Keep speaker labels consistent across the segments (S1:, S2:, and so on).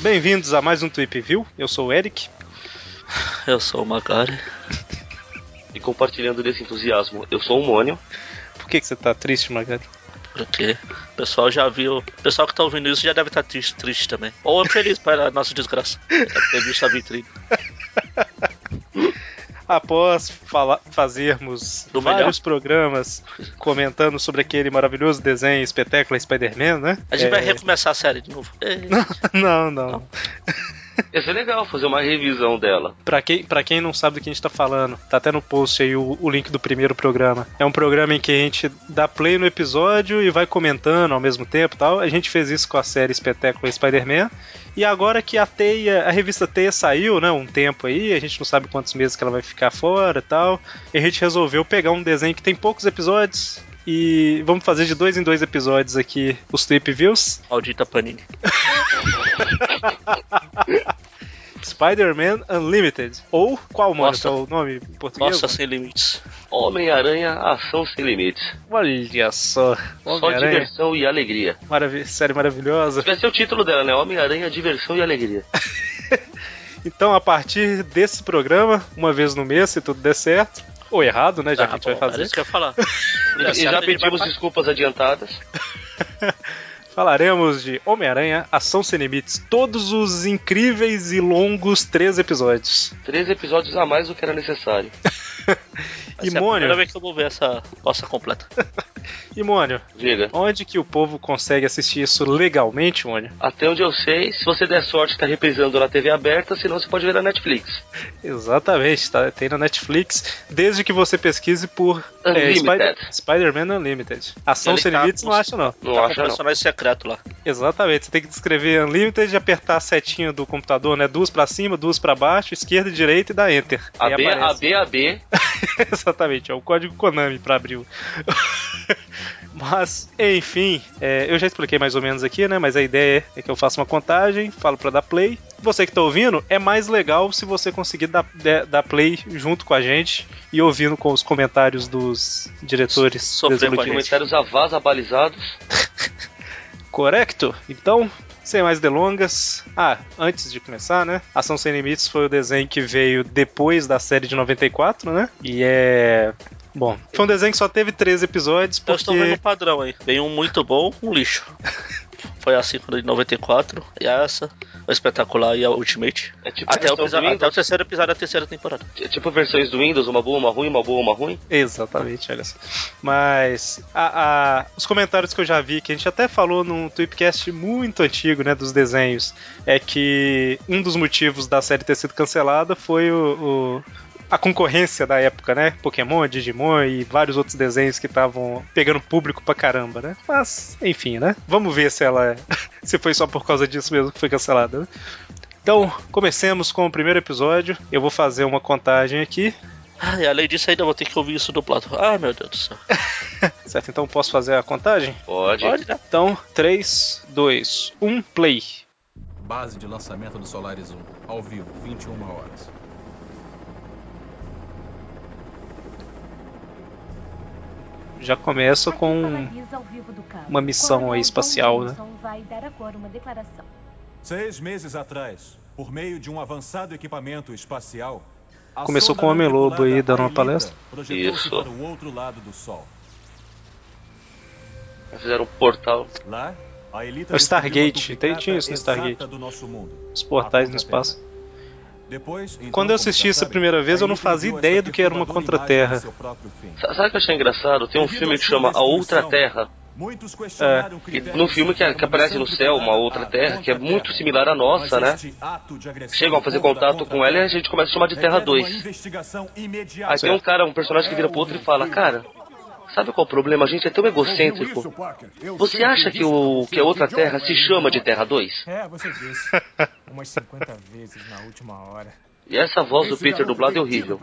S1: Bem-vindos a mais um Tweep View. Eu sou o Eric.
S2: Eu sou o Magari.
S3: E compartilhando desse entusiasmo, eu sou o Mônio.
S1: Por que, que você tá triste, Magari?
S2: Porque o pessoal já viu. O pessoal que tá ouvindo isso já deve estar tá triste, triste também. Ou feliz para a nossa desgraça. Deve ter visto a vitrine.
S1: Após fala, fazermos Do vários melhor? programas comentando sobre aquele maravilhoso desenho espetáculo Spider-Man, né?
S2: A gente é... vai recomeçar a série de novo.
S1: não, não. não.
S3: Ia ser legal fazer uma revisão dela.
S1: Pra quem, pra quem não sabe do que a gente tá falando, tá até no post aí o, o link do primeiro programa. É um programa em que a gente dá play no episódio e vai comentando ao mesmo tempo tal. A gente fez isso com a série Espetáculo Spider-Man. E agora que a Teia, a revista Teia saiu, né, um tempo aí, a gente não sabe quantos meses que ela vai ficar fora e tal. E a gente resolveu pegar um desenho que tem poucos episódios, e vamos fazer de dois em dois episódios aqui os Trip Views.
S2: Audita Panini.
S1: Spider-Man Unlimited. Ou qual, mano? É o nome em português?
S2: Nossa, sem limites.
S3: Homem-Aranha Ação Sem Limites.
S1: Olha só.
S3: Só diversão e alegria.
S1: Marav série maravilhosa.
S3: Vai ser o título dela, né? Homem-Aranha Diversão e Alegria.
S1: então, a partir desse programa, uma vez no mês, se tudo der certo, ou errado, né? Já ah, que a gente bom, vai fazer.
S2: É isso que eu ia falar.
S3: e já pedimos desculpas adiantadas.
S1: Falaremos de Homem-Aranha, Ação Sem Limites, todos os incríveis e longos três episódios.
S3: Três episódios a mais do que era necessário.
S2: e Mônio. É a primeira vez que eu vou ver essa poça completa.
S1: e Mônio,
S3: Diga.
S1: onde que o povo consegue assistir isso legalmente, Mônio?
S3: Até onde eu sei, se você der sorte, tá reprisando na TV aberta, senão você pode ver na Netflix.
S1: Exatamente, tá, tem na Netflix, desde que você pesquise por é, Spider-Man Unlimited. Ação Sem Limites não acha não.
S3: Não tá acha não.
S2: personagem secreto lá.
S1: Exatamente, você tem que descrever Unlimited e apertar a setinha do computador, né? Duas para cima, duas para baixo, esquerda e direita e dá Enter.
S3: AB, AB, AB.
S1: Exatamente, é o código Konami para abrir. Mas, enfim, é, eu já expliquei mais ou menos aqui, né? Mas a ideia é que eu faça uma contagem, falo para dar play. Você que tá ouvindo, é mais legal se você conseguir dar, dar play junto com a gente e ouvindo com os comentários dos diretores.
S3: Sofrer com comentários avaz abalizados.
S1: Correto? Então, sem mais delongas. Ah, antes de começar, né? Ação Sem Limites foi o desenho que veio depois da série de 94, né? E é. Bom, foi um desenho que só teve três episódios. Porque... Eu
S2: estou vendo um padrão aí. Vem um muito bom, um lixo. foi assim quando de 94, e essa, o espetacular e a Ultimate.
S3: É tipo
S2: até, o, até o terceiro episódio da terceira temporada.
S3: É tipo versões do Windows, uma boa, uma ruim, uma boa, uma ruim?
S1: Exatamente, olha só. Mas a, a, os comentários que eu já vi, que a gente até falou num Tweepcast muito antigo, né, dos desenhos, é que um dos motivos da série ter sido cancelada foi o, o a concorrência da época, né? Pokémon, Digimon e vários outros desenhos que estavam pegando público pra caramba, né? Mas, enfim, né? Vamos ver se ela. se foi só por causa disso mesmo que foi cancelada. Né? Então, comecemos com o primeiro episódio. Eu vou fazer uma contagem aqui.
S2: Ah, e além disso, ainda vou ter que ouvir isso dublado. Ah, meu Deus do céu.
S1: certo, então posso fazer a contagem?
S3: Pode.
S1: Pode, né? Então, 3, 2, 1, play.
S4: Base de lançamento do Solaris 1, ao vivo, 21 horas.
S1: Já começa com uma missão aí espacial, né?
S4: Seis meses atrás, por meio de um avançado equipamento espacial,
S1: começou com o Homem Lobo aí dando uma palestra.
S3: Isso.
S4: Para o outro lado do Sol.
S3: Fizeram um portal.
S4: Lá, a
S1: é o Stargate, tem tinha isso no Stargate. Os portais no espaço. Depois, Quando eu assisti isso a primeira vez, eu não fazia ideia do que era uma contra-terra.
S3: Sabe o que eu achei engraçado? Tem um filme que chama A Outra Terra.
S1: É.
S3: E no filme que, que, aparece no céu uma outra terra, que é muito similar à nossa, né? Chegam a fazer contato com ela e a gente começa a chamar de Terra 2. Aí tem um cara, um personagem que vira pro outro e fala, cara, Sabe qual é o problema? A gente é tão egocêntrico. Você acha que, o, que a outra Terra se chama de Terra 2?
S5: É, você disse. Umas 50 vezes na última hora.
S3: E essa voz do Peter dublado é horrível.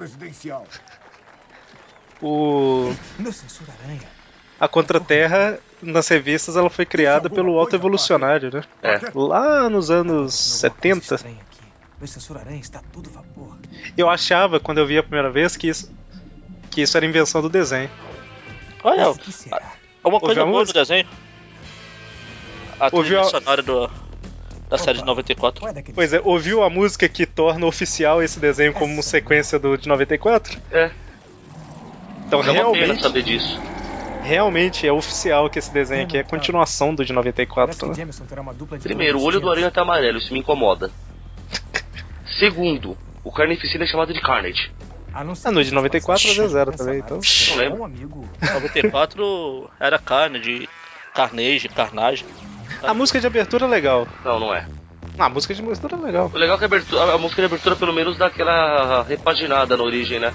S1: O. A Contra-Terra, nas revistas, ela foi criada pelo Alto Evolucionário, né?
S3: É.
S1: Lá nos anos 70. Eu achava, quando eu vi a primeira vez, que isso Que isso era invenção do desenho.
S2: Olha,
S5: Mas o que será?
S2: uma coisa boa no
S1: música?
S2: desenho. A trilha
S1: a-
S2: sonora do, da série de 94.
S5: Qual é
S1: Pois é, ouviu a música que torna oficial esse desenho como sequência do de 94?
S3: É,
S1: Então
S3: é
S1: realmente,
S3: saber disso.
S1: realmente é oficial que esse desenho aqui é continuação do de
S5: Parece
S1: 94.
S5: que
S1: né?
S3: Primeiro, o olho do
S5: distintos.
S3: aranha tá amarelo, isso me incomoda. Segundo, o Carnificina é chamado de Carnage.
S5: A não ser
S1: Ah, no de 94
S5: seus
S1: às vezes era
S5: personagens
S1: também, então.
S3: Não lembro.
S5: um amigo.
S2: 94 era carne de carnage, carnagem.
S1: A música de abertura é legal.
S3: Não, não é.
S1: Ah, a música de abertura é legal.
S3: O legal é que a, abertura- a música de abertura pelo menos dá aquela repaginada na origem, né?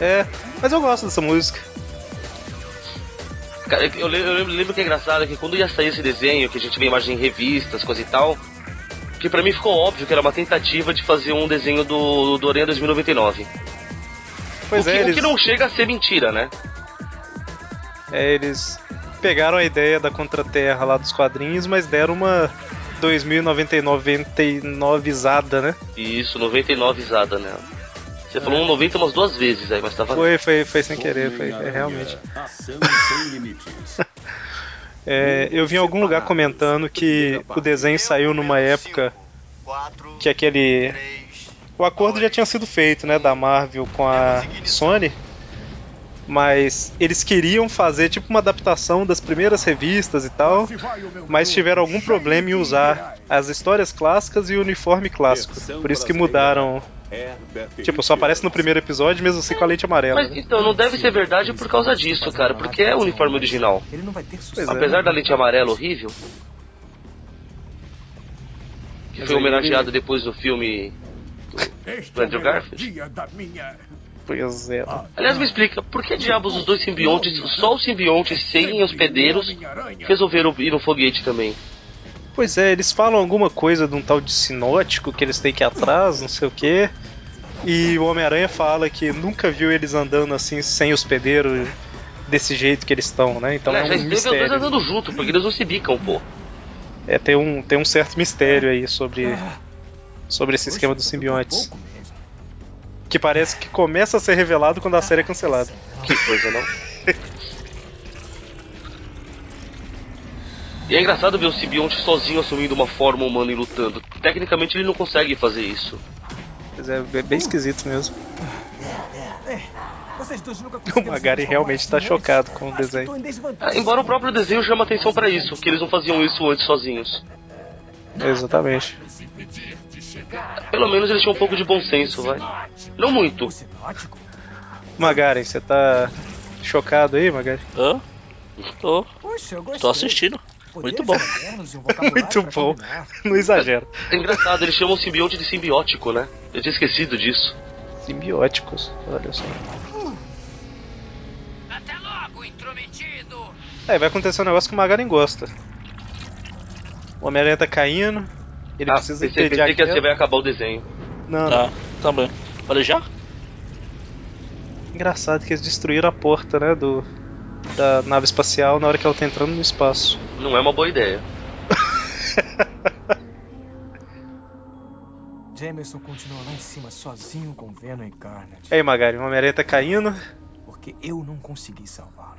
S1: É, mas eu gosto dessa música.
S3: Cara, eu, le- eu lembro, lembro que é engraçado que quando ia sair esse desenho, que a gente vê imagem em revistas, coisa e tal, que pra mim ficou óbvio que era uma tentativa de fazer um desenho do, do Aranha 2099.
S1: Pois
S3: o, que,
S1: é,
S3: o
S1: eles,
S3: que não chega a ser mentira, né?
S1: é, eles pegaram a ideia da Contra-Terra lá dos quadrinhos, mas deram uma 2099-zada, né?
S3: E isso, 99 zada, né? Você falou um 90 umas duas vezes aí, mas tava.
S1: Foi, foi, foi sem querer, foi é, realmente.
S6: Limites.
S1: É, eu vi em algum lugar comentando que o desenho saiu numa época que aquele. O acordo já tinha sido feito, né, da Marvel com a Sony, mas eles queriam fazer tipo uma adaptação das primeiras revistas e tal, mas tiveram algum problema em usar as histórias clássicas e o uniforme clássico. Por isso que mudaram. Tipo, só aparece no primeiro episódio, mesmo assim com a lente amarela.
S3: Mas
S1: né?
S3: então, não deve ser verdade por causa disso, cara, porque é o uniforme original.
S5: Ele não vai ter
S1: Pois
S5: sucesso.
S1: é.
S3: Apesar da lente amarela horrível, que foi
S1: aí
S3: homenageado
S1: ele-
S3: depois do filme do Andrew Garfield.
S1: Pois é.
S3: Aliás, me explica, por que diabos os dois simbiontes, só os simbiontes sem hospedeiros, resolveram ir no foguete também?
S1: Pois é, eles falam alguma coisa de um tal de sinótico que eles têm que ir atrás, não sei o quê. E o Homem-Aranha fala que nunca viu eles andando assim sem hospedeiro desse jeito que eles estão, né? Então
S3: Aliás,
S1: é
S3: já
S1: um
S3: dois
S1: mistério.
S3: andando junto, porque eles não se bicam, pô.
S1: É, tem um, tem um certo mistério aí sobre, sobre esse esquema dos simbiontes. Que parece que começa a ser revelado quando a série é cancelada.
S3: Que coisa, não? E é engraçado ver o simbionte sozinho assumindo uma forma humana e lutando. Tecnicamente ele não consegue fazer isso.
S1: Pois é, é bem esquisito mesmo. O Magari realmente tá
S5: transformar
S1: chocado com o desenho.
S3: Ah,
S5: desvantagem.
S3: Embora o próprio desenho chame atenção pra isso, que eles não faziam isso antes sozinhos.
S1: Exatamente.
S3: Pelo menos eles tinham um pouco de bom senso, vai. Não muito.
S1: Magari, você tá chocado aí, Magari?
S2: Hã? Tô,
S5: Poxa,
S2: tô assistindo. Muito bom.
S1: Muito bom. Não exagera.
S3: É engraçado, eles chamam o simbionte de simbiótico, né? Eu tinha esquecido disso.
S1: Simbióticos, olha só.
S7: Até logo, intrometido!
S1: É, vai acontecer um negócio que o Magarin gosta. O Homem-Aranha tá caindo, ele
S3: ah,
S1: precisa
S3: pensei,
S1: entediar
S3: pensei que assim
S1: aquela-
S3: vai acabar o desenho.
S1: Não.
S2: Tá, também. Falei já?
S1: Engraçado que eles destruíram a porta, né, do da nave espacial na hora que ela tá entrando no espaço.
S3: Não é uma boa ideia.
S5: Jameson continua lá em cima sozinho com Venom e Carnage.
S1: Aí, Magari, o Homem-Aranha tá caindo.
S5: Porque eu não consegui salvá-lo.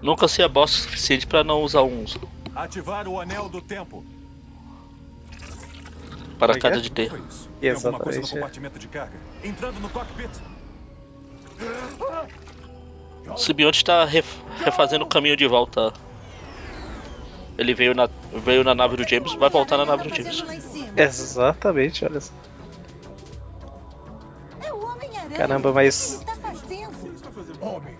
S2: Nunca se é bosta o suficiente pra não usar um
S4: Ativar o anel do tempo.
S2: Para
S1: é
S2: cada
S1: é?
S2: de ter.
S1: Exatamente, é.
S4: cockpit.
S2: O simbionte tá ref- refazendo o caminho de volta. Ele veio na, veio na nave do James, vai voltar na nave do James.
S1: Exatamente, olha só. Caramba, mas-?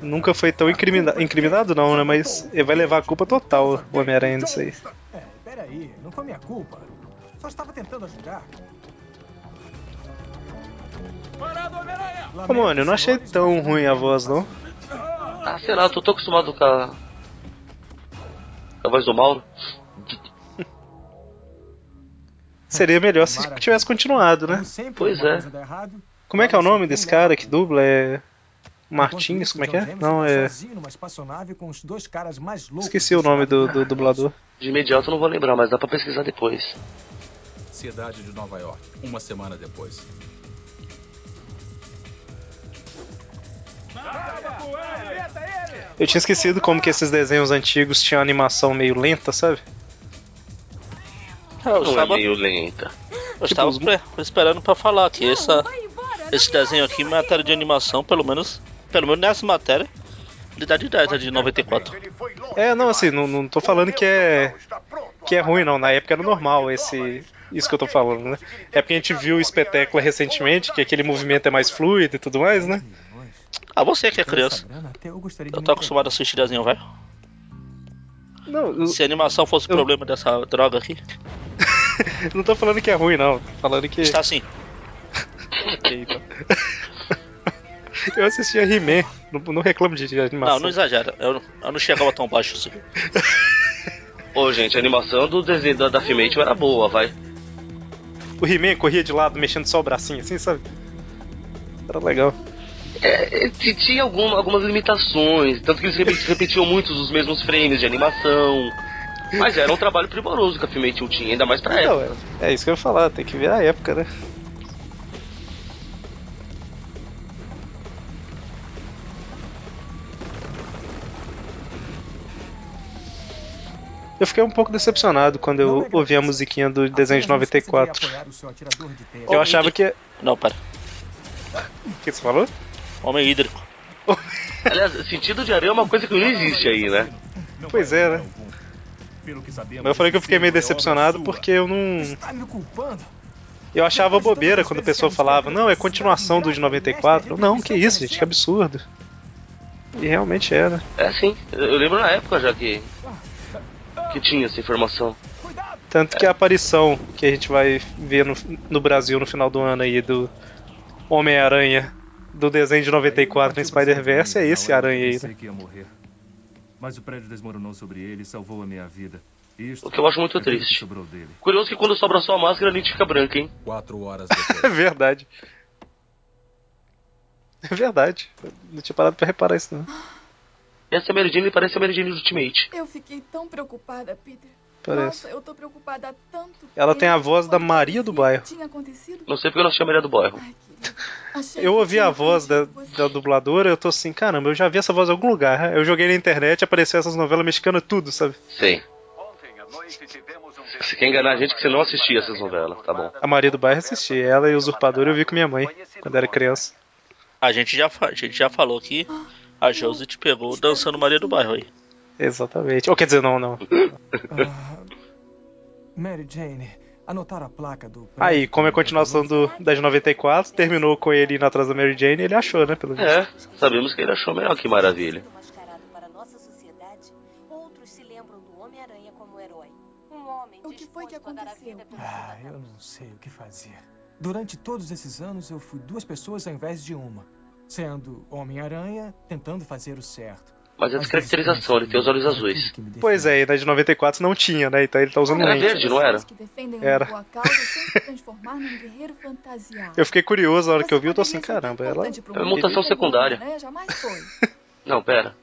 S1: Nunca foi tão incrimina... incriminado, não, né? Mas ele vai levar a culpa total, o Homem-Aranha, nisso aí.
S5: É, peraí, não foi minha culpa. Só estava tentando ajudar.
S1: Ô, mano, eu não achei tão ruim a voz, não.
S3: Ah, sei lá, eu tô tão acostumado com a. com a voz do Mauro.
S1: Seria melhor se tivesse continuado, né?
S3: Pois é.
S1: Como é que é o nome desse cara que dubla? É. Martins, como é que é? Não, é. Esqueci o nome do
S5: do
S1: dublador.
S3: De imediato eu não vou lembrar, mas dá pra pesquisar depois.
S6: Cidade de Nova York, uma semana depois.
S1: Eu tinha esquecido como que esses desenhos antigos tinham animação meio lenta, sabe?
S2: Eu
S3: Não é
S2: estava,
S3: meio lenta.
S2: eu estava espe- esperando pra falar que essa, esse desenho aqui, em matéria de animação, pelo menos, pelo menos nessa matéria, ele dá de 10, é de 94.
S1: É, não, assim, não, não tô falando que é que é ruim, não. Na época era normal esse isso que eu tô falando, né? É porque a gente viu o espetáculo recentemente, que aquele movimento é mais fluido e tudo mais, né?
S2: Ah, você que é criança.
S5: Eu
S2: tô acostumado a assistir desenho, velho.
S1: Não, eu-
S2: Se a animação fosse o
S1: Eu-
S2: problema dessa droga aqui,
S1: não tô falando que é ruim, não. Tô falando que.
S2: está assim.
S1: Ok, então. Eu assistia He-Man, não, não reclamo de, de animação.
S2: Não, não exagera. Eu, eu não chegava tão baixo assim.
S3: Ô, gente, a animação do desenho da, da Filmation era boa, vai.
S1: O He-Man corria de lado, mexendo só o bracinho, assim, sabe? Era legal.
S3: É, é, tinha alguma- algumas limitações, tanto que eles repe- repetiam muitos os mesmos frames de animação. Mas era um trabalho primoroso que a Filmation tinha, ainda mais pra
S1: Não,
S3: época.
S1: é, é isso que eu ia falar, tem que ver a época, né? Eu fiquei um pouco decepcionado quando eu ouvi a musiquinha do desenho de 94. Eu achava que.
S2: Não, pera.
S1: O que você falou?
S2: Homem hídrico.
S3: Aliás, sentido de areia é uma coisa que não existe aí, né?
S1: Pois é, né? Mas eu falei que eu fiquei meio decepcionado porque eu não.
S5: Está me culpando?
S1: Eu achava bobeira quando a pessoa falava, não, é continuação do de 94. Eu, não, que isso, gente, que absurdo. E realmente era.
S3: É sim, eu eu lembro na época já que. Que tinha essa informação.
S1: Tanto que a aparição que a gente vai ver no, no Brasil no final do ano aí do Homem-Aranha do desenho de 94 no Spider-Verse é esse aranha aí, né?
S4: que morrer. Mas o prédio desmoronou sobre ele e salvou a minha vida. Isto
S3: O que eu acho muito
S4: é que
S3: triste.
S4: dele.
S3: Curioso que quando sobra só a máscara, a gente fica branca, hein?
S6: Quatro horas
S1: É
S6: depois.
S1: verdade. É verdade. Não tinha parado pra reparar isso, não.
S3: Essa Mary Jane parece a Mary Jane do Ultimate.
S8: Eu fiquei tão preocupada, Peter.
S1: Parece.
S8: Nossa, eu tô preocupada há tanto
S1: Ela tem a voz da Maria do Bairro.
S8: Tinha acontecido.
S3: Não sei porque eu não assisti a Maria do Bairro.
S8: Ai,
S1: Eu ouvi a voz da, da dubladora, eu tô assim, caramba, eu já vi essa voz em algum lugar. Eu joguei na internet, apareceu essas novelas mexicanas tudo, sabe?
S3: Sei. Você quer enganar a gente que você não assistia essas novelas, tá bom.
S1: A Maria do Bairro assisti, ela e o Usurpador eu vi com minha mãe, quando era criança.
S2: A gente já, a gente já falou que a Josie te pegou dançando Maria do Bairro aí.
S1: Exatamente. Ou quer dizer, não, não.
S5: Ah, Mary Jane, anotaram a placa do.
S1: Aí, como é a continuação do, da de 94, terminou com ele indo atrás da Mary Jane, ele achou, né, pelo visto.
S3: É, sabemos que ele achou melhor que maravilha.
S9: Mascarado para nossa sociedade, outros se lembram do Homem-Aranha como herói. Um homem
S8: O que foi que aconteceu?
S5: Ah, eu não sei o que fazer. Durante todos esses anos eu fui duas pessoas ao invés de uma. Sendo Homem-Aranha, tentando fazer o certo.
S3: Mas é descaracterização, ele tem os olhos azuis.
S1: Pois é, e na de 94 não tinha, né? Então ele tá usando
S3: Era
S1: lente.
S3: verde, não era?
S1: Era.
S8: uma boa causa sem se transformar num guerreiro fantasiado.
S1: Eu fiquei curioso na hora que eu vi, eu tô assim, caramba, ela.
S8: pro
S3: É
S8: mundo
S3: mutação secundária.
S8: foi.
S3: Não, pera.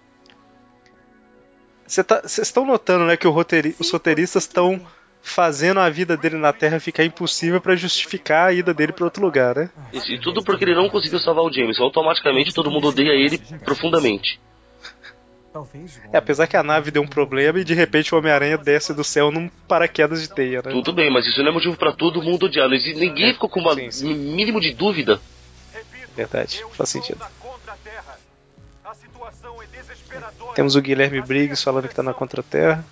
S1: Vocês tá, estão notando, né, que o roteiri- os roteiristas estão fazendo a vida dele na Terra ficar impossível pra justificar a ida dele pra outro lugar, né?
S3: Isso, e tudo porque ele não conseguiu salvar o Jameson. Automaticamente todo mundo odeia ele profundamente.
S1: É, apesar que a nave deu um problema e de repente o Homem-Aranha desce do céu num paraquedas de teia, né?
S3: Tudo bem, mas isso não é motivo pra todo mundo odiar. Não existe- Ninguém ficou com uma
S1: Sim, sim.
S3: mi- mínimo de dúvida.
S1: Verdade, faz sentido.
S4: É.
S1: Temos o Guilherme Briggs falando que tá na Contra-Terra.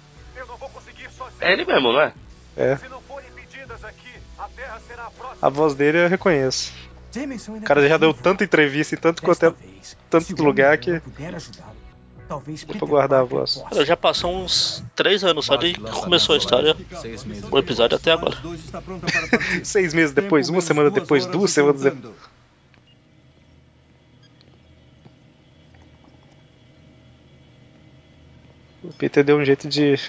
S3: É ele mesmo, não é?
S1: É,
S4: a
S1: voz dele eu reconheço. O cara já deu tanta entrevista em tanto quanto é. tanto lugar que-
S5: talvez
S1: Vou guardar a voz.
S2: Cara, já passou uns 3 anos só desde que começou a história, o episódio até agora.
S1: Seis meses depois, uma semana depois, duas semanas depois. O Peter deu um jeito de
S8: de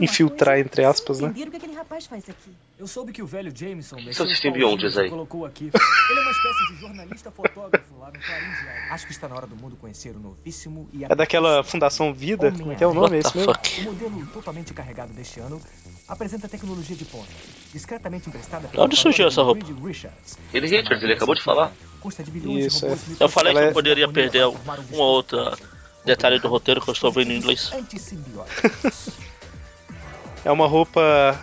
S1: infiltrar,
S8: coisa?
S1: entre aspas, né?
S8: o que aquele rapaz faz aqui.
S5: Eu soube que o velho Jameson mexeu
S3: simbiontes aí.
S5: colocou aqui. Ele é uma espécie de jornalista fotógrafo lá no Clarim Diário. Acho que está na hora do mundo conhecer o novíssimo e
S1: É daquela Fundação Vida? Como é que é o nome? É
S2: the
S1: mesmo?
S2: fuck?
S5: O modelo totalmente carregado deste ano apresenta tecnologia de ponta, discretamente emprestada
S2: De onde surgiu essa roupa?
S5: Richards.
S3: Ele, Richards, ele acabou de falar.
S5: Custa de bilhões
S1: Isso, é.
S2: Eu falei que eu
S1: é-
S2: poderia perder um ou outro detalhe do roteiro que eu estou vendo em inglês.
S1: É uma roupa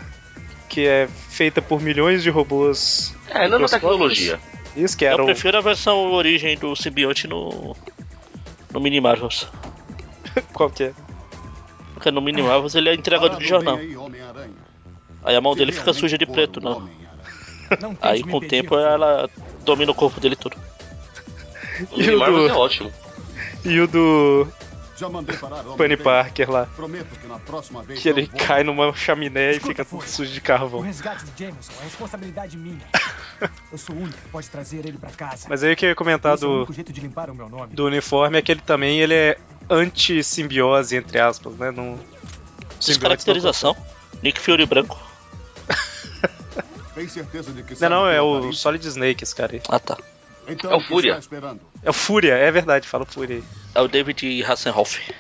S1: que é feita por milhões de robôs.
S3: É, nanotecnologia.
S1: Isso que
S2: Eu
S1: era o.
S2: prefiro a versão origem do simbionte no. no Minimarvels.
S1: Qual que é?
S2: Porque no Minimarvels ele é entregador de jornal. Aí a mão dele fica suja de preto, né?
S5: Não tente
S2: Aí com o tempo ela domina o corpo dele todo.
S3: O
S1: o
S3: Minimarvels
S1: do-
S3: é ótimo.
S1: E o do
S10: Já mandei parar, homem
S1: Bunny
S10: bem.
S1: Parker lá.
S10: Prometo que na próxima vez
S1: Que ele
S10: vou-
S1: cai numa chaminé e
S5: Escuta,
S1: fica
S5: Fúria.
S1: sujo de
S5: O
S1: carvão.
S5: resgate de Jameson é responsabilidade minha. Eu sou o único que pode trazer ele pra casa.
S1: Mas aí o que eu ia comentar
S5: Esse é o
S1: do,
S5: único jeito de limpar o meu nome.
S1: do uniforme é que ele também ele é anti-simbiose, entre aspas, né? Não,
S2: Descaracterização. Nick Fury branco.
S10: Tem certeza de que
S1: Não, não, é o? Solid Snake esse cara aí.
S2: Ah tá.
S10: Então,
S3: É o Fúria.
S1: É o Fúria, é verdade, fala Fúria aí.
S2: É o David Hasselhoff.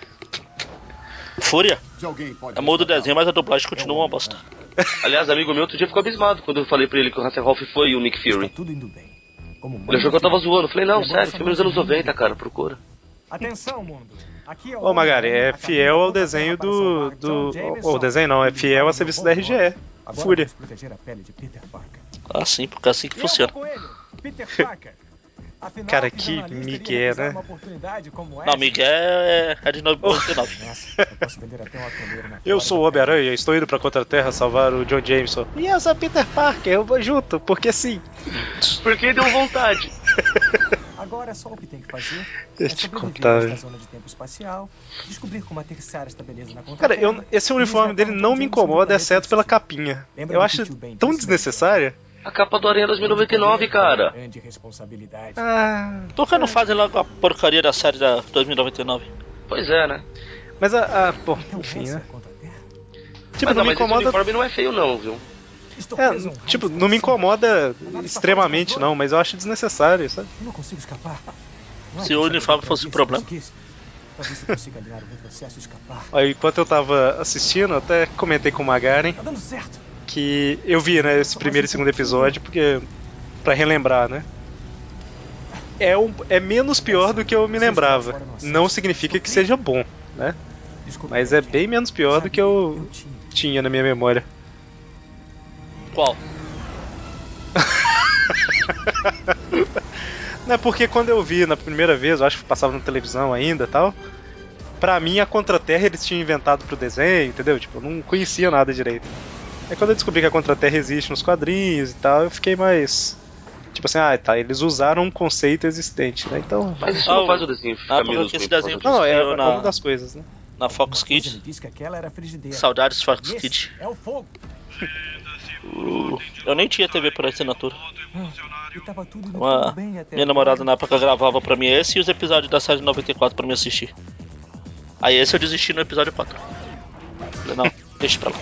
S2: Fúria? É mudo o
S10: resgatar-
S2: desenho, mas a dublagem continua uma bosta.
S3: Aliás, amigo meu outro dia ficou abismado quando eu falei pra ele que o Hasselhoff foi o Nick Fury.
S5: Está tudo indo bem. Como
S3: Ele achou que eu tava zoando. Eu falei, não, sério, filme dos anos
S5: um
S3: 90,
S5: mundo.
S3: cara, procura.
S5: Atenção, mundo. Aqui é o
S1: Ô Magari, é fiel ao desenho do. do
S5: John
S1: o,
S5: Jameson.
S1: o desenho não, é fiel a serviço da RGE.
S5: Agora
S1: Fúria.
S5: vamos proteger a pele de Peter Parker.
S2: Ah, sim, porque é assim que
S5: E
S2: funciona.
S5: Afinal,
S1: Cara,
S5: que
S1: migué, né?
S5: uma oportunidade como
S2: Não,
S5: essa?
S2: Miguel é, é de 99.
S5: Nessa, eu na
S1: sou o Homem-Aranha, estou indo pra Contra-Terra salvar o John Jameson. E eu sou Peter Parker, eu vou junto, porque sim.
S3: Porque deu vontade.
S5: Agora só o que tem que fazer é sobreviver nesta zona de tempo espacial, descobrir como aterrissar esta beleza na
S1: Cara, eu, esse uniforme dele não me incomoda, exceto pela capinha.
S5: Lembra
S1: Eu acho tão desnecessária.
S3: A capa do Aranha 2099, cara.
S5: Grande responsabilidade.
S1: Ah,
S2: Por que não fazem logo a porcaria da série da 2099?
S3: Pois é, né?
S1: mas a. a bom,
S5: Então
S1: enfim, né? Tipo,
S3: mas
S1: não
S3: não,
S1: me
S3: mas esse
S1: incomoda.
S3: uniforme não é feio não, viu?
S1: É,
S5: um
S1: tipo, não me
S5: coração.
S1: incomoda extremamente, não, mas eu acho desnecessário, sabe?
S5: Eu não consigo escapar. É
S2: Se o uniforme fosse o problema.
S1: Aí, enquanto eu tava assistindo, até comentei com o Magaren
S5: Tá dando certo.
S1: Que eu vi, né, esse primeiro e segundo episódio, porque. pra relembrar, né? É, um, é menos pior do que eu me lembrava. Não significa que seja bom, né? Mas é bem menos pior do que eu
S5: tinha.
S1: na minha memória.
S2: Qual?
S1: Não é porque quando eu vi na primeira vez, eu acho que passava na televisão ainda tal. Pra mim, a Contra-Terra eles tinham inventado pro desenho, entendeu? Tipo, eu não conhecia nada direito. Aí quando eu descobri que a Contra-Terra existe nos quadrinhos e tal, eu fiquei mais. Tipo assim, ah, tá, eles usaram um conceito existente, né? Então.
S3: Mas isso
S2: Ah,
S3: não faz o desenho
S2: Ah,
S3: ficar
S2: porque
S3: menos
S2: esse desenho.
S1: Não, é, é
S2: na-
S1: uma das coisas, né?
S2: Na Fox Kids. Saudades Fox Kids.
S5: É o fogo.
S2: Uh, eu nem tinha TV por assinatura.
S5: Ah,
S2: Uma- minha namorada na época gravava pra mim esse e os episódios da série 94 pra mim assistir. Aí esse eu desisti no episódio 4. Falei, não, deixa pra lá.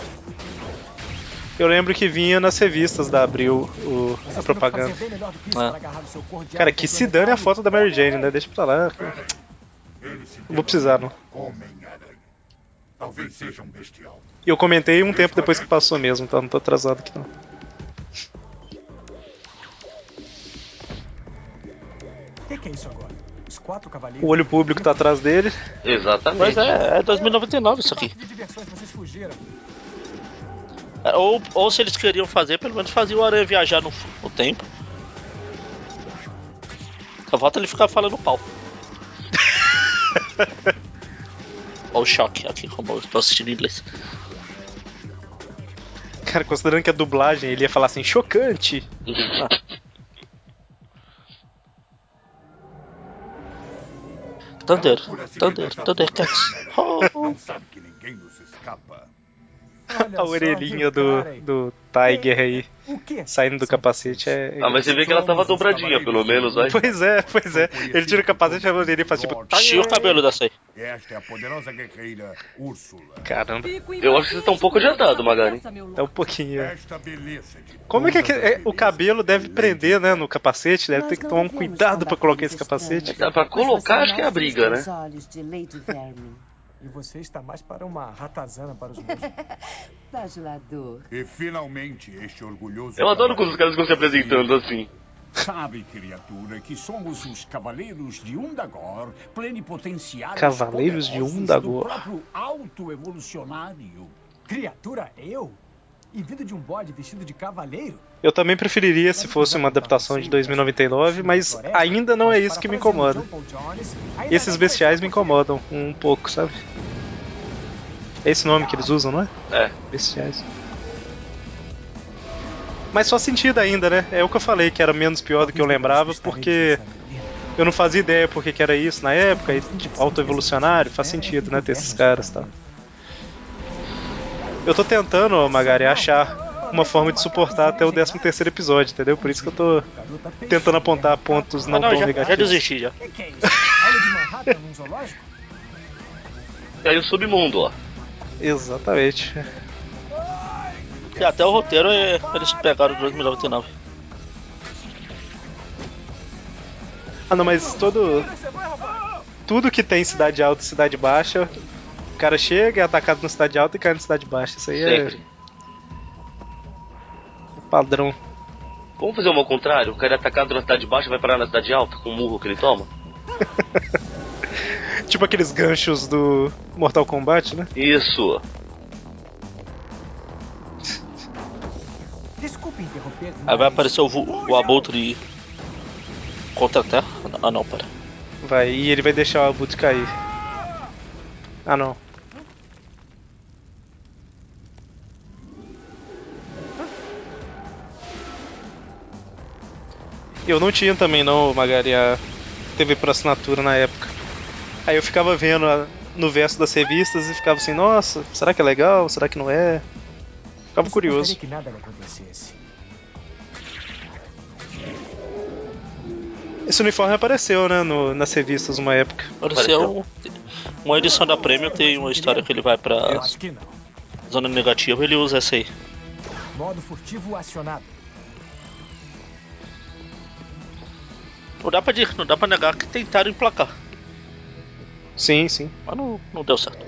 S1: Eu lembro que vinha nas revistas da Abril o, a propaganda.
S2: Ah.
S1: Cara, que se dane a foto da Mary Jane, né? Deixa pra lá. Não vou precisar, não.
S10: Homem-Aranha. Talvez seja um bestial.
S1: E eu comentei um tempo depois que passou mesmo, então não tô atrasado aqui não.
S5: O que, que é isso agora? Os quatro cavaleiros.
S1: O olho público tá atrás dele.
S3: Exatamente.
S2: Mas é, é 2099 isso aqui. Ou, ou se eles queriam fazer, pelo menos faziam o Aranha viajar no, no tempo. Só falta ele ficar falando pau. Ou o choque, aqui como eu tô assistindo em inglês.
S1: Cara, considerando que a dublagem ele ia falar assim, chocante.
S2: Thunder, Thunder, Thundercats. Oh,
S10: Não sabe que ninguém nos escapa.
S5: Olha
S1: A orelhinha do, do Tiger aí
S5: O quê?
S1: saindo do capacete é.
S3: Ah, mas você vê que ela tava dobradinha, pelo menos, vai.
S1: Pois é, pois é. Ele tira o capacete e a orelhinha faz tipo.
S2: Tira o cabelo dessa aí.
S10: Esta é a poderosa guerreira Úrsula.
S1: Caramba,
S3: Eu acho que você tá um pouco adiantado, Magari.
S1: é um pouquinho. Como é que, é que- é, o cabelo deve prender, né, no capacete? Deve ter que tomar um cuidado pra colocar esse capacete.
S3: Dá pra colocar, acho que é a briga, né?
S5: E você está mais para uma ratazana para os meus.
S11: Bajulador.
S10: E finalmente este orgulhoso.
S3: Eu adoro quando os caras ficam se apresentando assim.
S10: Sabe, criatura, que somos os Cavaleiros de Undagor, plenipotenciários
S1: Cavaleiros de Undagor.
S10: do próprio auto-evolucionário.
S5: Criatura, eu? E vindo de um bode vestido de cavaleiro?
S1: Eu também preferiria se fosse uma adaptação de 2099, mas ainda não é isso que me incomoda. Esses bestiais me incomodam um pouco, sabe? É esse nome que eles usam, não é?
S3: É.
S1: Bestiais. Mas faz sentido ainda, né? É o que eu falei, que era menos pior do que eu lembrava, porque eu não fazia ideia por que era isso na época, e tipo, autoevolucionário, faz sentido, né, ter esses caras e tal. Eu tô tentando, Magari, achar uma forma de suportar até o 13 terceiro episódio, entendeu? Por isso que eu tô tentando apontar pontos não,
S2: Ah, não,
S1: tão
S2: já, já
S1: negativos.
S2: desisti já.
S5: Que que é isso? Zoológico?
S3: E aí o submundo, ó.
S1: Exatamente.
S2: E até o roteiro é, eles pegaram de 2099.
S1: Ah, não, mas todo. Tudo que tem cidade alta e cidade baixa, o cara chega, é atacado na cidade alta e cai na cidade baixa. Isso aí é
S3: Sempre.
S1: padrão.
S3: Vamos fazer um ao contrário? O cara é atacado na cidade baixa vai parar na cidade alta com o murro que ele toma?
S1: Tipo aqueles ganchos do Mortal Kombat, né?
S3: Isso.
S5: Desculpe interromper.
S2: Aí vai aparecer o, vu- o Abutre contra a Terra. Ah não, pera.
S1: Vai, e ele vai deixar o Abutre cair. Ah, não. Eu não tinha também não, Magari, a TV por assinatura na época. Aí eu ficava vendo a- no verso das revistas e ficava assim, nossa, será que é legal? Será que não é? Ficava curioso.
S5: que nada acontecesse.
S1: Esse uniforme apareceu, né, no- nas revistas uma época.
S2: Apareceu um- uma edição da Premium, tem uma história que ele vai pra zona negativa ele usa essa aí.
S5: Modo furtivo acionado.
S2: Não dá pra, não dá pra negar que tentaram emplacar,
S1: Sim, sim.
S2: mas não, não deu certo.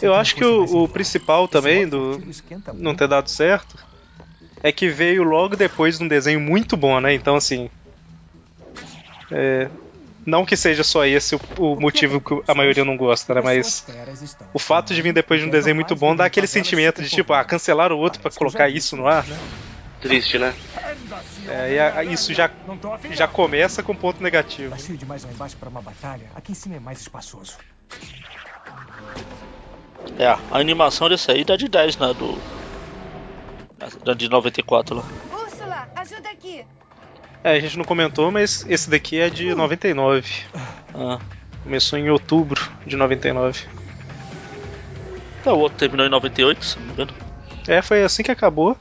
S1: Eu acho que o, o principal também do não ter dado certo é que veio logo depois de um desenho muito bom, né? Então assim, é, não que seja só esse o, o motivo que a maioria não gosta, né? Mas o fato de vir depois de um desenho muito bom dá aquele sentimento de tipo, ah, cancelaram o outro pra colocar isso no ar, né?
S3: Triste, né?
S1: É, e a- isso já já começa com ponto negativo.
S5: Tá cheio demais lá embaixo para uma batalha. Aqui em cima é mais espaçoso.
S2: É, a animação desse aí dá de 10, né? Do. Da de 94 lá.
S8: Úrsula, ajuda aqui.
S1: É, a gente não comentou, mas esse daqui é de 99.
S2: Ah.
S1: Começou em outubro de 99.
S2: É, o outro terminou em 98, se não me engano.
S1: É, foi assim que acabou.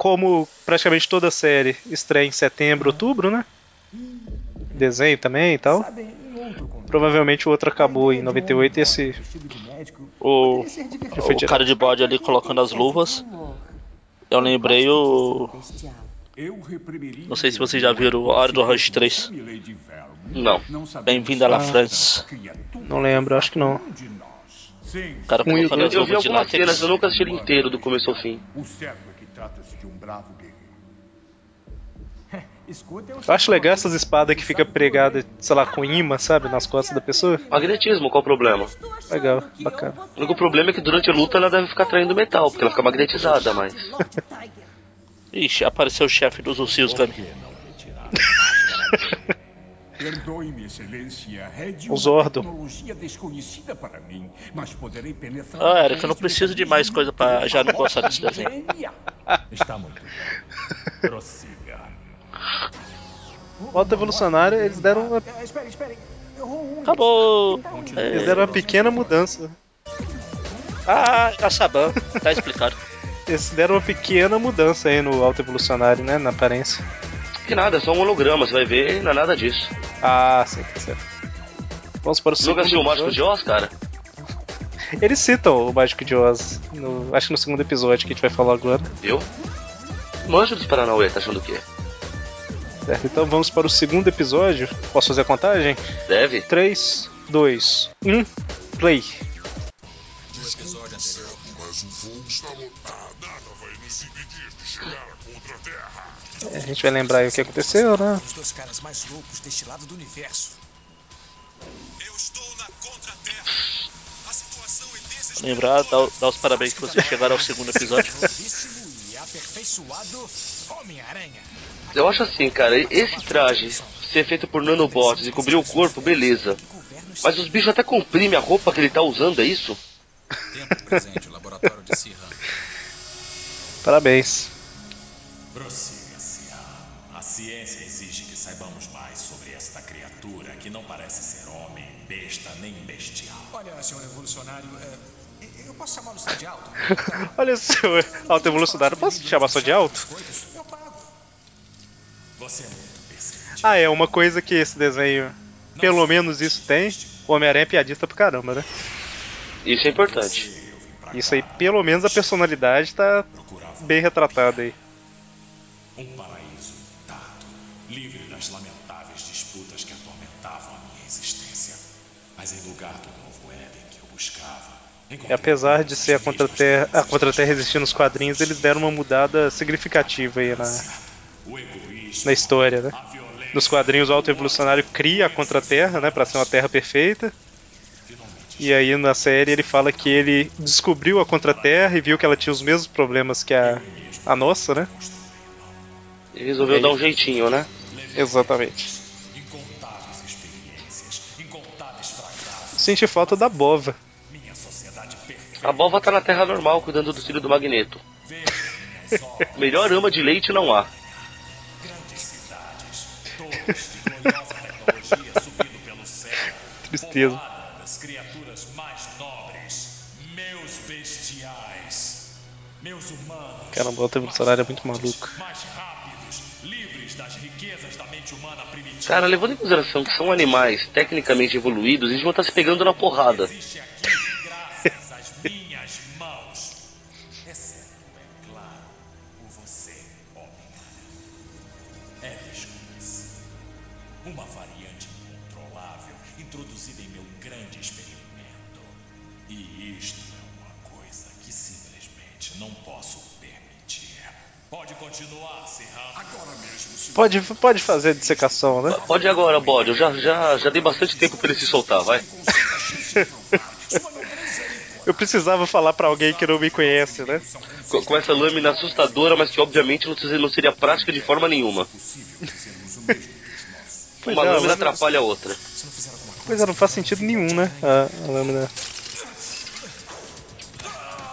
S1: Como praticamente toda a série estreia em setembro, outubro, né? Desenho também e tal. Provavelmente o outro acabou em
S5: a ideia de um
S1: 98 e esse.
S2: O, o cara de bode ali colocando as luvas. Eu lembrei o.
S10: Eu
S2: Não sei se vocês já viram o Hora do Rush 3.
S10: Lady Vermin.
S3: Não.
S2: Bem-vindo à La
S10: tanta
S2: France.
S1: Não lembro, acho que não.
S2: O cara
S1: o
S2: colocando as
S3: Eu vi
S2: luvas de
S3: algumas cenas, eu nunca assisti ele inteiro, do começo ao fim.
S10: De um bravo guerreiro.
S1: Eu acho legal essas espadas que fica pregada, sei lá, com imã, sabe, nas costas da pessoa.
S3: Magnetismo, qual o problema?
S1: Legal, bacana.
S3: O único problema é que durante a luta ela deve ficar traindo metal, porque ela fica magnetizada, mas.
S2: Ixi, apareceu o chefe dos ursinhos Gummy.
S10: Perdoe-me, excelência. É de
S1: O
S10: uma
S1: Zordo.
S10: tecnologia desconhecida para mim, mas poderei penetrar...
S2: Ah, Eric, eu não preciso de mais coisa pra já não gostar desse desenho.
S10: Está muito bem. Prossiga.
S1: Volta Evolucionária, eles deram uma,
S5: É, espere, espere. Errou um.
S2: Acabou!
S1: eles
S2: É.
S1: deram uma pequena mudança.
S2: Ah, a Saban, tá explicado.
S1: Eles deram uma pequena mudança aí no Alto Evolucionário, né, na aparência.
S3: Que nada, é só um holograma, você vai ver, não é nada disso.
S1: Ah, sim, tá certo. Vamos para o
S3: Você nunca
S1: segundo
S3: assistiu o Mágico de
S1: episódio.
S3: Oz, cara?
S1: Eles citam o Mágico de Oz, no- acho que no segundo episódio que a gente vai falar agora.
S3: Viu? Manjo dos Paranauê, tá achando o quê?
S1: Certo, então vamos para o segundo episódio. Posso fazer a contagem?
S3: Deve?
S1: 3, 2, 1, play.
S6: No episódio
S1: A gente vai lembrar aí o que aconteceu, né?
S5: Os dois caras mais loucos deste lado do universo.
S2: Lembrar, dar, dar os parabéns que vocês chegaram ao segundo episódio.
S5: Aperfeiçoado Homem-Aranha.
S3: Eu acho assim, cara, esse traje ser feito por nanobots e cobrir o corpo, beleza. Mas os bichos até comprimem a roupa que ele tá usando, é isso?
S12: Tempo presente, laboratório de.
S1: Parabéns.
S4: Prossiga. A ciência exige que saibamos mais sobre esta criatura que não parece ser homem, besta nem bestial.
S5: Olha, senhor evolucionário, é, eu posso chamá-lo só de alto?
S1: Olha, seu alto evolucionário, posso te chamar só de alto?
S5: Eu pago.
S4: Você é muito perceptível.
S1: Ah, é, uma coisa que esse desenho, pelo menos isso tem, o Homem-Aranha é piadista pra caramba, né?
S3: Isso é importante.
S1: Isso aí, pelo menos a personalidade tá bem retratada aí.
S4: Um paraíso livre das lamentáveis disputas que atormentavam a minha existência. Mas em lugar do novo Éden que eu buscava,
S1: E apesar de ser a Contra-Terra a Contra-Terra existir nos quadrinhos, eles deram uma mudada significativa aí na, na história, né? Nos quadrinhos, o Alto Evolucionário cria a Contra-Terra, né, pra ser uma Terra perfeita. E aí na série ele fala que ele descobriu a Contra-Terra e viu que ela tinha os mesmos problemas que a, a nossa, né?
S3: E resolveu
S1: Aí-
S3: dar um jeitinho, né?
S1: Exatamente.
S4: incontáveis experiências, incontáveis fracassos,
S1: Senti falta da Bova.
S4: minha sociedade perfeita.
S3: A Bova tá na Terra normal, cuidando do filho do Magneto. Melhor ama de leite não há.
S4: Grandes cidades, todas de gloriosa tecnologia subindo pelo céu.
S1: Tristeza.
S4: Criaturas mais nobres, meus bestiais, meus humanos.
S1: Caramba, o Alto Evolucionário é muito maluco.
S4: Mais rápidos, livres das riquezas da mente humana primitiva.
S3: Cara, levando em consideração que são animais tecnicamente evoluídos, eles vão estar se pegando na porrada.
S4: Pode continuar, Serrano. Agora mesmo, senhor.
S1: Pode, pode fazer dissecação, né?
S3: Pode ir agora, bode. Eu já, já, já dei bastante tempo pra ele se soltar, vai.
S1: Eu precisava falar pra alguém que não me conhece, né?
S3: Com, com essa lâmina assustadora, mas que obviamente não, seria- não seria prática de forma nenhuma.
S1: Pois
S3: Uma
S1: é, a
S3: lâmina
S1: lâmina-
S3: atrapalha a outra.
S1: Pois é, não faz sentido nenhum, né? A, a lâmina.